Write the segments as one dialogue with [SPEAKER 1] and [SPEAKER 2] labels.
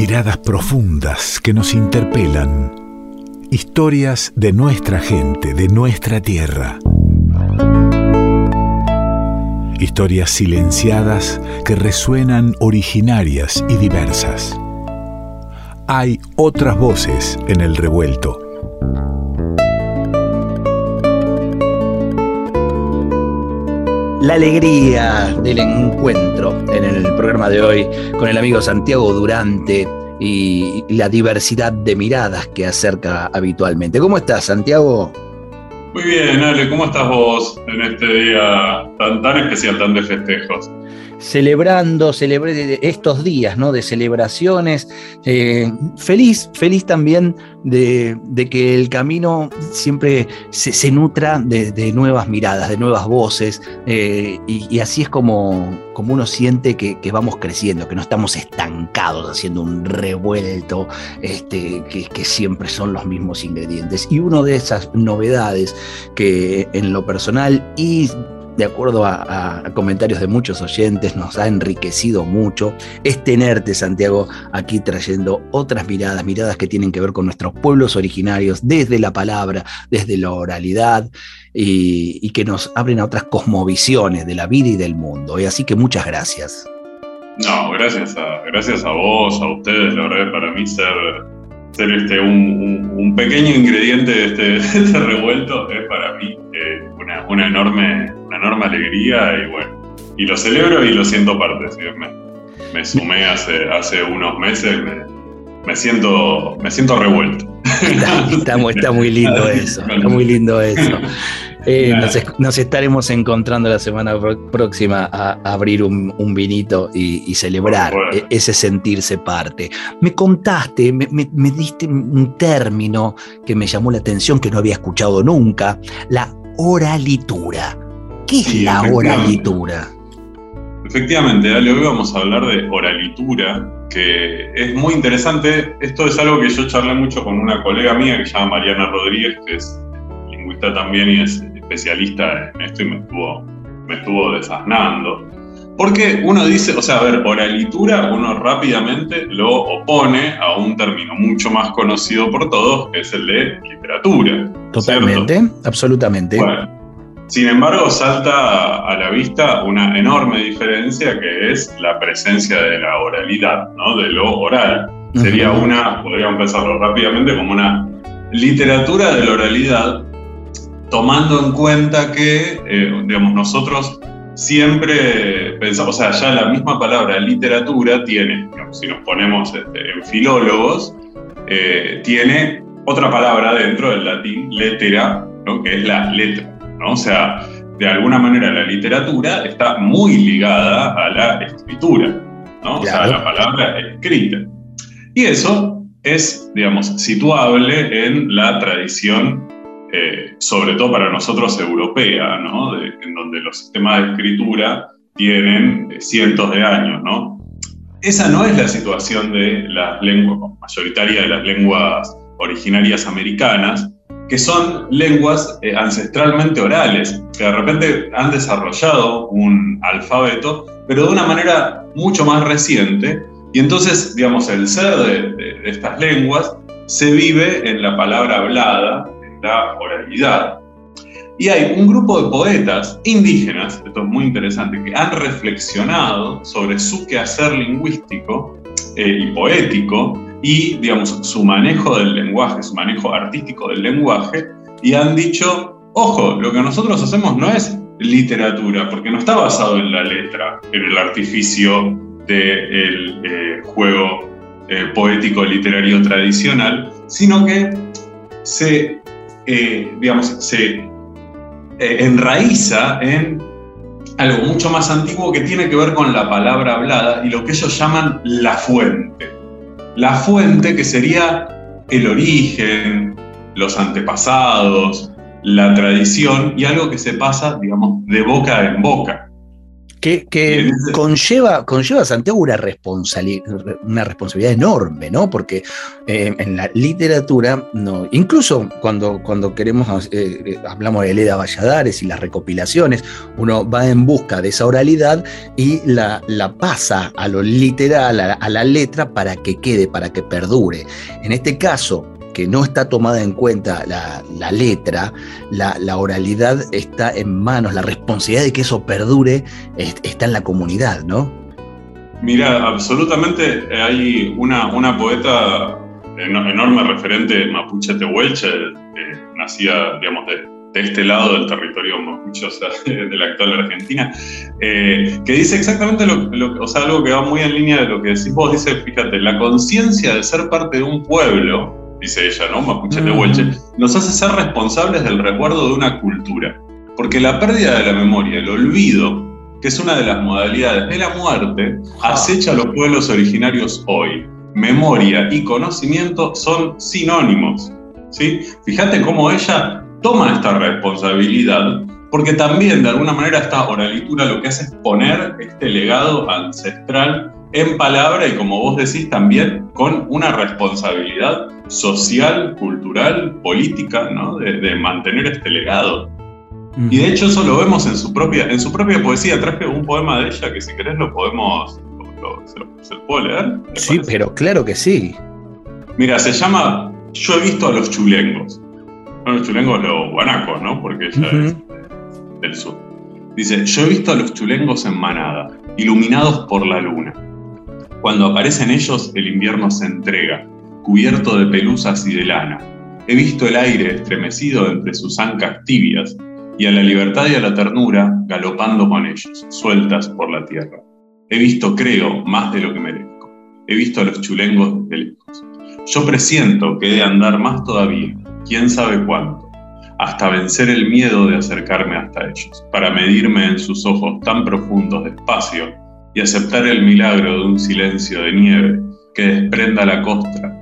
[SPEAKER 1] Miradas profundas que nos interpelan. Historias de nuestra gente, de nuestra tierra. Historias silenciadas que resuenan originarias y diversas. Hay otras voces en el revuelto.
[SPEAKER 2] la alegría del encuentro en el programa de hoy con el amigo Santiago Durante y la diversidad de miradas que acerca habitualmente. ¿Cómo estás, Santiago?
[SPEAKER 3] Muy bien, Ale, ¿cómo estás vos en este día tan, tan especial, tan de festejos?
[SPEAKER 2] Celebrando estos días ¿no? de celebraciones. Eh, feliz, feliz también de, que el camino siempre se, nutra de, nuevas miradas, de nuevas voces, eh, y, así es como, como uno siente que, vamos creciendo, que no estamos estancados haciendo un revuelto, este, que, que siempre son los mismos ingredientes. Y una de esas novedades que en lo personal y de acuerdo a, comentarios de muchos oyentes, nos ha enriquecido mucho, es tenerte, Santiago, aquí trayendo otras miradas, miradas que tienen que ver con nuestros pueblos originarios, desde la palabra, desde la oralidad, y, que nos abren a otras cosmovisiones de la vida y del mundo. Y así que muchas gracias.
[SPEAKER 3] No, gracias a, gracias a vos, a ustedes, la verdad, para mí ser ser este, un, pequeño ingrediente de este, este, revuelto es para mí eh, una, enorme, una enorme alegría y bueno, y lo celebro y lo siento parte. Me, sumé hace, hace unos meses, me, siento, me siento revuelto.
[SPEAKER 2] Está, está, muy lindo eso, está muy lindo eso. Eh, nos, estaremos encontrando la semana próxima a, abrir un, vinito y, celebrar e, ese sentirse parte. Me contaste, me, diste un término que me llamó la atención, que no había escuchado nunca, la oralitura. ¿Qué es la oralitura?
[SPEAKER 3] Efectivamente, hoy vamos a hablar de oralitura, que es muy interesante. Esto es algo que yo charlé mucho con una colega mía que se llama Mariana Rodríguez, que es lingüista también y es especialista en esto y me estuvo, me estuvo desasnando. Porque uno dice, o sea, a ver, oralitura uno rápidamente lo opone a un término mucho más conocido por todos, que es el de literatura.
[SPEAKER 2] Totalmente, absolutamente.
[SPEAKER 3] sin embargo, salta a la vista una enorme diferencia que es la presencia de la oralidad, ¿no? de lo oral. Sería una, podríamos pensarlo rápidamente, como una literatura de la oralidad tomando en cuenta que, eh, digamos, nosotros siempre pensamos, o sea, ya la misma palabra literatura tiene, si nos ponemos este, en filólogos, eh, tiene otra palabra dentro del latín, letera, que es la letra, ¿no? O sea, de alguna manera la literatura está muy ligada a la escritura, ¿no? O sea, a la palabra escrita. Y eso es, digamos, situable en la tradición eh, sobre todo para nosotros europea, ¿no? en donde los sistemas de escritura tienen eh, cientos de años. ¿no? Esa no es la situación de las lenguas, mayoritaria de las lenguas originarias americanas, que son lenguas eh, ancestralmente orales, que de repente han desarrollado un alfabeto, pero de una manera mucho más reciente. Y entonces, digamos, el ser de estas lenguas se vive en la palabra hablada la oralidad. Y hay un grupo de poetas indígenas, esto es muy interesante, que han reflexionado sobre su quehacer lingüístico eh, y poético y, digamos, su manejo del lenguaje, su manejo artístico del lenguaje, y han dicho, ojo, lo que nosotros hacemos no es literatura, porque no está basado en la letra, en el artificio del eh, juego eh, poético literario tradicional, sino que se eh, digamos, se eh, enraiza en algo mucho más antiguo que tiene que ver con la palabra hablada y lo que ellos llaman la fuente. La fuente que sería el origen, los antepasados, la tradición y algo que se pasa, digamos, de boca en boca.
[SPEAKER 2] Que, conlleva, conlleva Santiago una, una responsabilidad enorme, ¿no? Porque eh, en la literatura, no, incluso cuando, cuando queremos, eh, eh, hablamos de Leda Valladares y las recopilaciones, uno va en busca de esa oralidad y la, la pasa a lo literal, a la letra, para que quede, para que perdure. En este caso, que no está tomada en cuenta la, letra, la, oralidad está en manos, la responsabilidad de que eso perdure está en la comunidad, ¿no?
[SPEAKER 3] Mira, absolutamente hay una, una poeta enorme referente mapuche tehuelche, que nacía, digamos, de, este lado del territorio mapuche, de la actual Argentina, eh, que dice exactamente lo, o sea, algo que va muy en línea de lo que decís vos, dice, fíjate, la conciencia de ser parte de un pueblo, dice ella, ¿no? Mapuche de Huelche, nos hace ser responsables del recuerdo de una cultura. Porque la pérdida de la memoria, el olvido, que es una de las modalidades de la muerte, acecha a los pueblos originarios hoy. Memoria y conocimiento son sinónimos. ¿sí? Fíjate cómo ella toma esta responsabilidad, porque también de alguna manera esta oralitura lo que hace es poner este legado ancestral en palabra y como vos decís también con una responsabilidad social, cultural, política, ¿no? de, mantener este legado. Y de hecho eso lo vemos en su propia, en su propia poesía. Traje un poema de ella que si querés lo podemos, se, lo, puedo leer.
[SPEAKER 2] Sí, pero claro que sí.
[SPEAKER 3] Mira, se llama Yo he visto a los chulengos. No los chulengos, los guanacos, ¿no? Porque ella es del sur. Dice, yo he visto a los chulengos en manada, iluminados por la luna cuando aparecen ellos, el invierno se entrega, cubierto de pelusas y de lana. He visto el aire estremecido entre sus ancas tibias y a la libertad y a la ternura galopando con ellos, sueltas por la tierra. He visto, creo, más de lo que merezco. He visto a los chulengos de lejos. Yo presiento que he de andar más todavía, quién sabe cuánto, hasta vencer el miedo de acercarme hasta ellos, para medirme en sus ojos tan profundos de espacio y aceptar el milagro de un silencio de nieve que desprenda la costra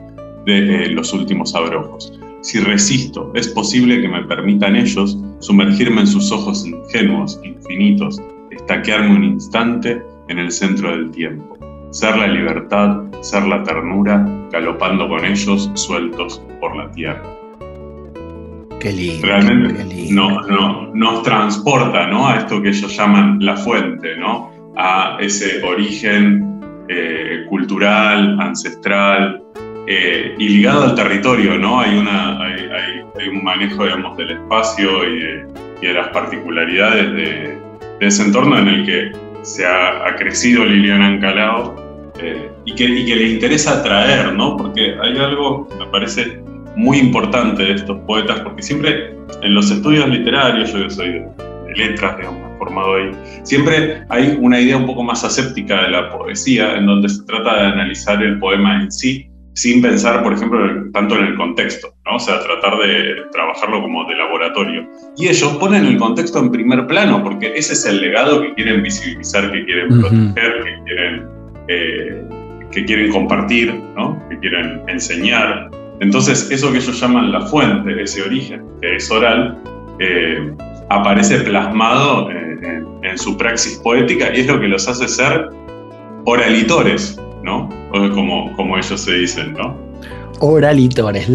[SPEAKER 3] de eh, los últimos abrojos. Si resisto, es posible que me permitan ellos sumergirme en sus ojos ingenuos, infinitos, estaquearme un instante en el centro del tiempo. Ser la libertad, ser la ternura, galopando con ellos sueltos por la tierra.
[SPEAKER 2] Qué lindo.
[SPEAKER 3] Realmente No, no, nos transporta ¿no? a esto que ellos llaman la fuente, ¿no? A ese origen eh, cultural, ancestral eh, y ligado al territorio, ¿no? Hay, una, hay, un manejo, digamos, del espacio y de, las particularidades de, ese entorno en el que se ha, crecido Liliana Ancalao eh, y, que, y que le interesa traer, ¿no? Porque hay algo me parece muy importante de estos poetas, porque siempre en los estudios literarios, yo soy de, de letras, digamos, formado ahí. Siempre hay una idea un poco más aséptica de la poesía, en donde se trata de analizar el poema en sí, sin pensar, por ejemplo, tanto en el contexto, ¿no? O sea, tratar de trabajarlo como de laboratorio. Y ellos ponen el contexto en primer plano, porque ese es el legado que quieren visibilizar, que quieren proteger, que quieren, eh, que quieren compartir, ¿no? Que quieren enseñar. Entonces, eso que ellos llaman la fuente, ese origen, que es oral, eh, aparece plasmado en, su praxis poética y es lo que los hace ser oralitores, ¿no? Como, como ellos se dicen, ¿no?
[SPEAKER 2] Oralitores,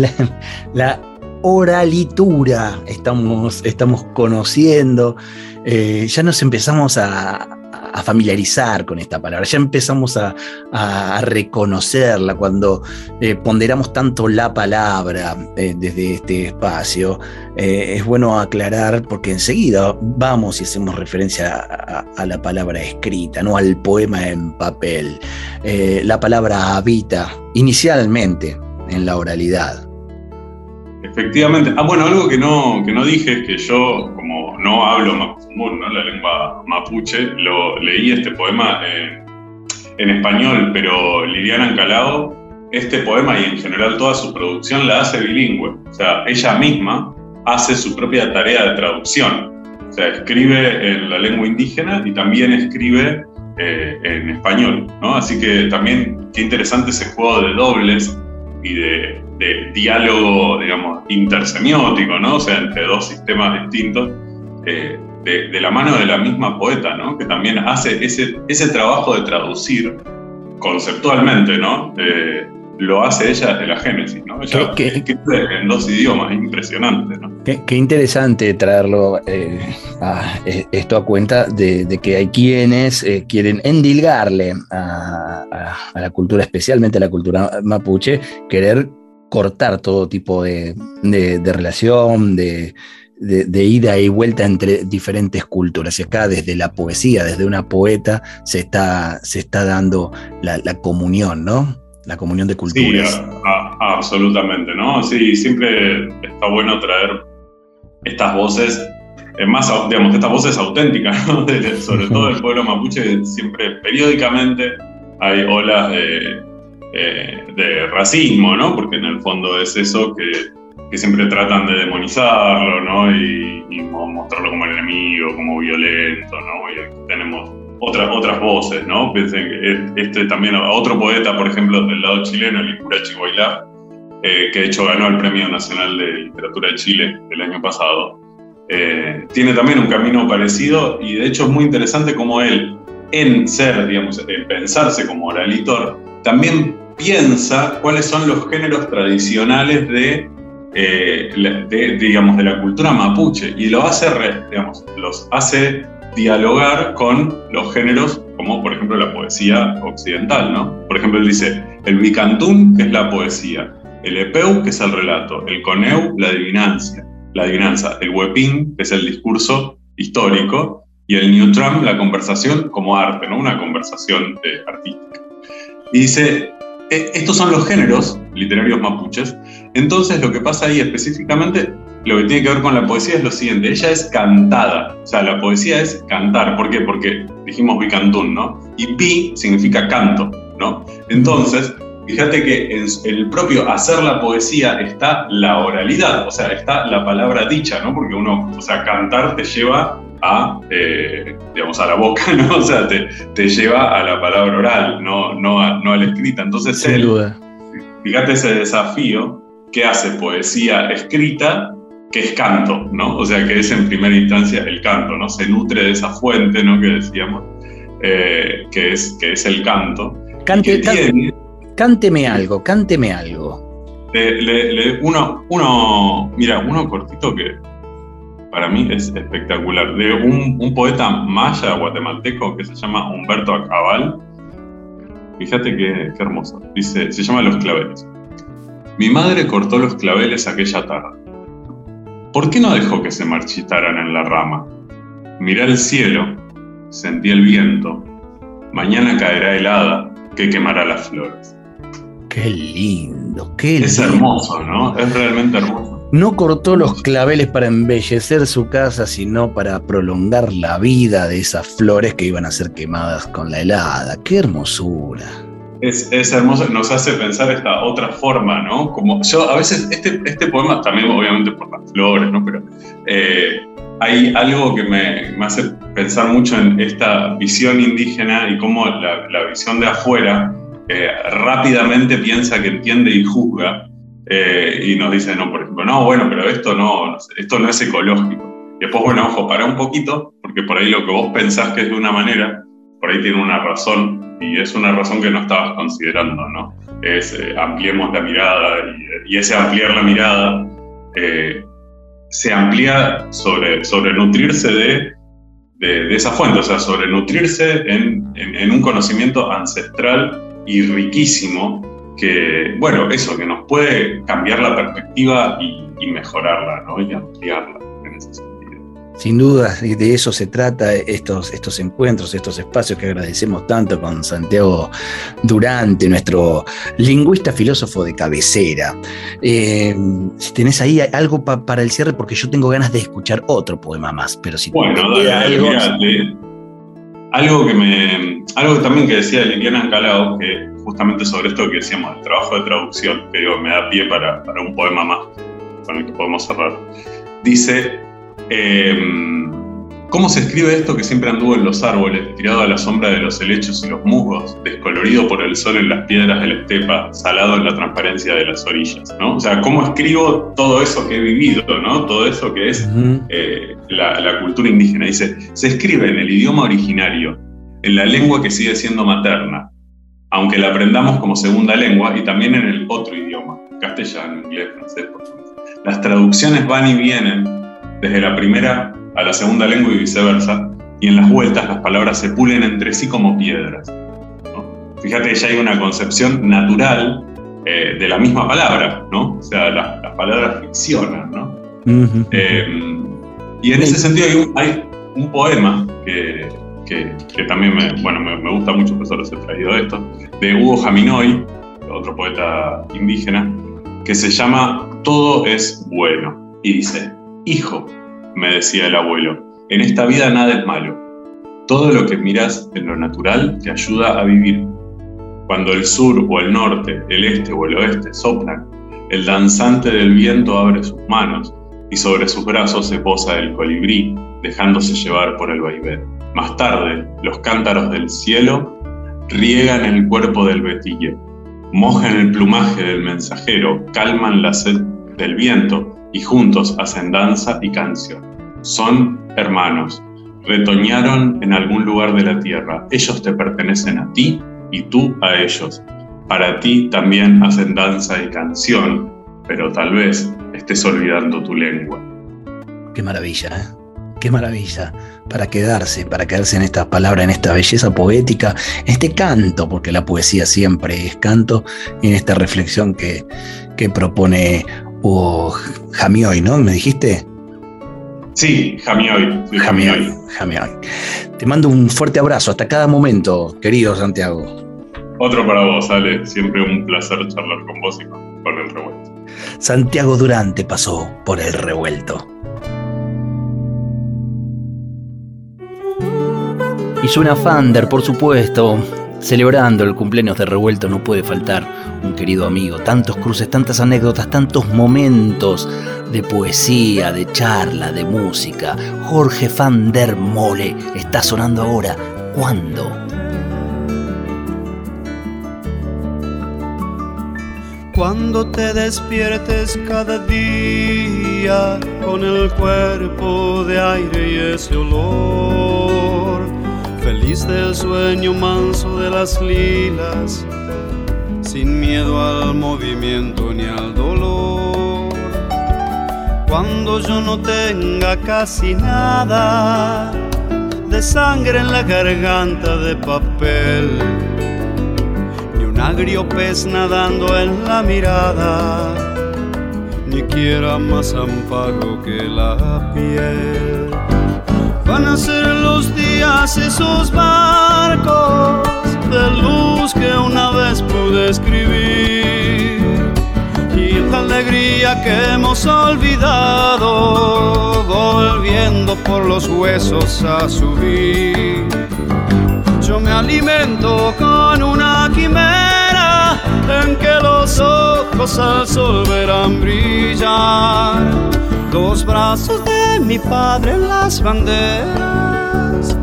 [SPEAKER 2] la, oralitura estamos, estamos conociendo, eh, ya nos empezamos a, a familiarizar con esta palabra, ya empezamos a, reconocerla cuando eh, ponderamos tanto la palabra eh, desde este espacio. Eh, es bueno aclarar porque enseguida vamos y hacemos referencia a, la palabra escrita, no al poema en papel. la palabra habita inicialmente en la oralidad.
[SPEAKER 3] Efectivamente. Ah, bueno, algo que no, que no dije es que yo, como no hablo mapuzungún, ¿no? la lengua mapuche, lo, leí este poema en, español, pero Liliana Ancalao, este poema y en general toda su producción la hace bilingüe. O sea, ella misma hace su propia tarea de traducción. O sea, escribe en la lengua indígena y también escribe eh, en español, ¿no? Así que también qué interesante ese juego de dobles y de, diálogo, digamos, intersemiótico, ¿no? O sea, entre dos sistemas distintos, eh, de, la mano de la misma poeta, ¿no? que también hace ese, ese trabajo de traducir conceptualmente, ¿no? Eh, lo hace ella desde la Génesis, ¿no? Ella en dos idiomas, impresionante, ¿no?
[SPEAKER 2] Qué, interesante traerlo eh, a, esto a cuenta de, que hay quienes quieren endilgarle a, la cultura, especialmente a la cultura mapuche, querer cortar todo tipo de relación, de, de, ida y vuelta entre diferentes culturas. Y acá desde la poesía, desde una poeta, se está, se está dando la, comunión, ¿no? La comunión de culturas.
[SPEAKER 3] Sí, absolutamente, ¿no? Sí, siempre está bueno traer estas voces, más, digamos, estas voces auténticas, ¿no? sobre todo del pueblo mapuche, siempre periódicamente hay olas de, eh, de racismo, ¿no? Porque en el fondo es eso que que siempre tratan de demonizarlo, ¿no? Y, mostrarlo como enemigo, como violento, ¿no? Y tenemos otras, otras voces, ¿no? Piensen que este también, otro poeta, por ejemplo, del lado chileno, el Icurachi Guaylá, eh, que de hecho ganó el Premio Nacional de Literatura de Chile el año pasado, eh, tiene también un camino parecido y de hecho es muy interesante como él, en ser, digamos, en pensarse como oralitor, también piensa cuáles son los géneros tradicionales de eh, de, digamos, de la cultura mapuche y lo hace, los hace dialogar con los géneros como por ejemplo la poesía occidental, ¿no? Por ejemplo, él dice el bicantún, que es la poesía, el epeu, que es el relato, el coneu, la adivinancia, la adivinanza, el huepín, que es el discurso histórico, y el neutram, la conversación como arte, ¿no? Una conversación eh, artística. Y dice, estos son los géneros literarios mapuches. Entonces lo que pasa ahí específicamente, lo que tiene que ver con la poesía es lo siguiente, ella es cantada, o sea, la poesía es cantar. ¿Por qué? Porque dijimos bicantún, ¿no? Y pi significa canto, ¿no? Entonces, fíjate que en el propio hacer la poesía está la oralidad, o sea, está la palabra dicha, ¿no? Porque uno, o sea, cantar te lleva a, eh, digamos, a la boca, ¿no? O sea, te, te, lleva a la palabra oral, no, no, a, no a la escrita. Entonces,
[SPEAKER 2] Sin duda.
[SPEAKER 3] fíjate ese desafío que hace poesía escrita, que es canto, ¿no? O sea, que es en primera instancia el canto, ¿no? Se nutre de esa fuente, ¿no? Que decíamos, eh, que, es, que es el canto.
[SPEAKER 2] Cante, cánteme algo, cánteme algo.
[SPEAKER 3] uno, uno, mira, uno cortito que, para mí es espectacular, de un, poeta maya guatemalteco que se llama Humberto Acabal. Fíjate qué, hermoso. Dice, se llama Los claveles. Mi madre cortó los claveles aquella tarde. ¿Por qué no dejó que se marchitaran en la rama? Miré el cielo, sentí el viento. Mañana caerá helada que quemará las flores.
[SPEAKER 2] Qué lindo, qué lindo.
[SPEAKER 3] Es hermoso, ¿no? Es realmente hermoso.
[SPEAKER 2] No cortó los claveles para embellecer su casa, sino para prolongar la vida de esas flores que iban a ser quemadas con la helada. ¡Qué hermosura!
[SPEAKER 3] Es, hermoso, nos hace pensar esta otra forma, ¿no? Como yo, a veces, este, este poema también, obviamente, por las flores, ¿no? Pero eh, hay algo que me, hace pensar mucho en esta visión indígena y cómo la, visión de afuera eh, rápidamente piensa que entiende y juzga eh, y nos dicen, no, por ejemplo, no, bueno, pero esto no, esto no es ecológico. Y después, bueno, ojo, para un poquito, porque por ahí lo que vos pensás que es de una manera, por ahí tiene una razón, y es una razón que no estabas considerando, ¿no? Es eh, ampliemos la mirada, y, ese ampliar la mirada eh, se amplía sobre, sobre nutrirse de, de, esa fuente, o sea, sobre nutrirse en, en un conocimiento ancestral y riquísimo que, bueno, eso, que nos puede cambiar la perspectiva y, mejorarla, ¿no? Y ampliarla en ese sentido.
[SPEAKER 2] Sin duda, de eso se trata estos, estos encuentros, estos espacios que agradecemos tanto con Santiago Durante, nuestro lingüista filósofo de cabecera. Eh, si tenés ahí algo para el cierre, porque yo tengo ganas de escuchar otro poema más, pero si
[SPEAKER 3] bueno, algo... algo que me, algo también que decía Liliana Ancalao, que justamente sobre esto que decíamos, el trabajo de traducción, que digo, me da pie para, para un poema más con el que podemos cerrar. Dice, em, ¿Cómo se escribe esto que siempre anduvo en los árboles, tirado a la sombra de los helechos y los musgos, descolorido por el sol en las piedras de la estepa, salado en la transparencia de las orillas? ¿no? O sea, ¿cómo escribo todo eso que he vivido, ¿no? todo eso que es eh, la, la cultura indígena? Dice, se escribe en el idioma originario, en la lengua que sigue siendo materna, aunque la aprendamos como segunda lengua y también en el otro idioma, castellano, inglés, francés, portugués. Las traducciones van y vienen desde la primera a la segunda lengua y viceversa, y en las vueltas las palabras se pulen entre sí como piedras. Fíjate que ya hay una concepción natural eh, de la misma palabra, ¿no? O sea, las palabras ficcionan, ¿no? Eh, y en ese sentido hay un, poema que, que, también me, bueno, me, gusta mucho, por eso les he traído esto, de Hugo Jaminoy, otro poeta indígena, que se llama Todo es bueno. Y dice, Hijo, me decía el abuelo, en esta vida nada es malo. Todo lo que miras en lo natural te ayuda a vivir. Cuando el sur o el norte, el este o el oeste soplan, el danzante del viento abre sus manos y sobre sus brazos se posa el colibrí, dejándose llevar por el vaivén. Más tarde, los cántaros del cielo riegan el cuerpo del betillo, mojan el plumaje del mensajero, calman la sed del viento y juntos hacen danza y canción. Son hermanos, retoñaron en algún lugar de la tierra. Ellos te pertenecen a ti y tú a ellos. Para ti también hacen danza y canción, pero tal vez estés olvidando tu lengua.
[SPEAKER 2] Qué maravilla, ¿eh? Qué maravilla para quedarse, para quedarse en estas palabras, en esta belleza poética, en este canto, porque la poesía siempre es canto, y en esta reflexión que, que propone o Jamioy, ¿no? ¿Me dijiste?
[SPEAKER 3] Sí, Jamioy.
[SPEAKER 2] Jamioy, Jamioy. Te mando un fuerte abrazo hasta cada momento, querido Santiago.
[SPEAKER 3] Otro para vos, Ale. Siempre un placer charlar con vos y con, el revuelto.
[SPEAKER 2] Santiago Durante pasó por el revuelto. Y suena Fander, por supuesto. Celebrando el cumpleaños de Revuelto no puede faltar un querido amigo, tantos cruces, tantas anécdotas, tantos momentos de poesía, de charla, de música. Jorge van der Mole está sonando ahora. ¿Cuándo?
[SPEAKER 4] Cuando te despiertes cada día con el cuerpo de aire y ese olor feliz del sueño manso de las lilas, sin miedo al movimiento ni al dolor. Cuando yo no tenga casi nada de sangre en la garganta de papel, ni un agrio pez nadando en la mirada, ni quiera más amparo que la piel Van a ser los días esos barcos de luz que una vez pude escribir y la alegría que hemos olvidado volviendo por los huesos a subir. Yo me alimento con una quimera en que los ojos al sol verán brillar dos brazos de mi padre las banderas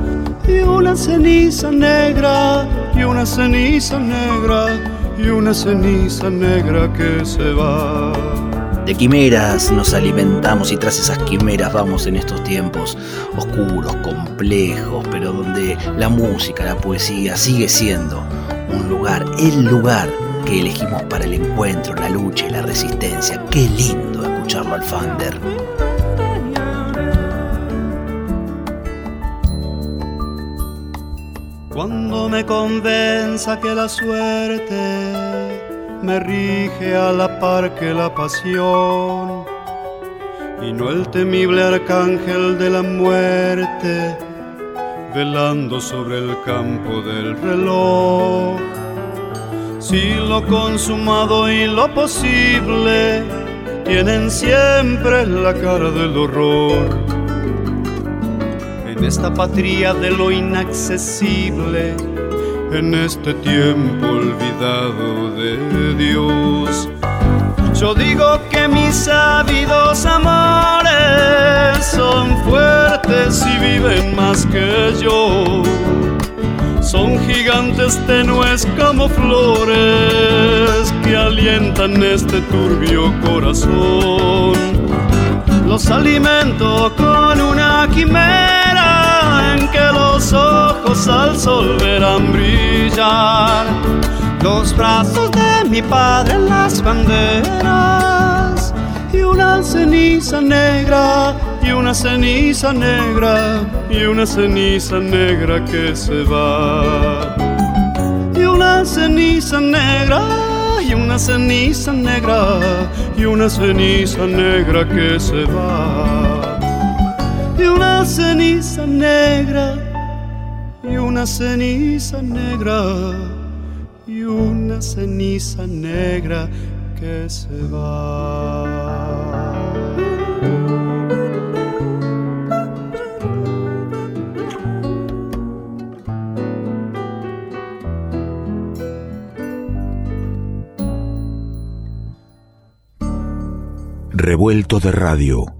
[SPEAKER 4] y una ceniza negra y una ceniza negra y una ceniza negra que se va.
[SPEAKER 2] De quimeras nos alimentamos y tras esas quimeras vamos en estos tiempos oscuros, complejos, pero donde la música, la poesía sigue siendo un lugar, el lugar que elegimos para el encuentro, la lucha y la resistencia. Qué lindo escucharlo al Fander.
[SPEAKER 4] Me convenza que la suerte me rige a la par que la pasión y no el temible arcángel de la muerte velando sobre el campo del reloj. Si lo consumado y lo posible tienen siempre la cara del horror. En esta patria de lo inaccesible, en este tiempo olvidado de Dios, Yo digo que mis sabidos amores son fuertes y viven más que yo. Son gigantes tenues como flores que alientan este turbio corazón. Los alimento con una quimera los ojos al sol verán brillar. Los brazos de mi padre en las banderas y una ceniza negra y una ceniza negra y una ceniza negra que se va. Y una ceniza negra y una ceniza negra y una ceniza negra que se va y una ceniza negra y una ceniza negra y una ceniza negra que se va.
[SPEAKER 1] Revuelto de radio.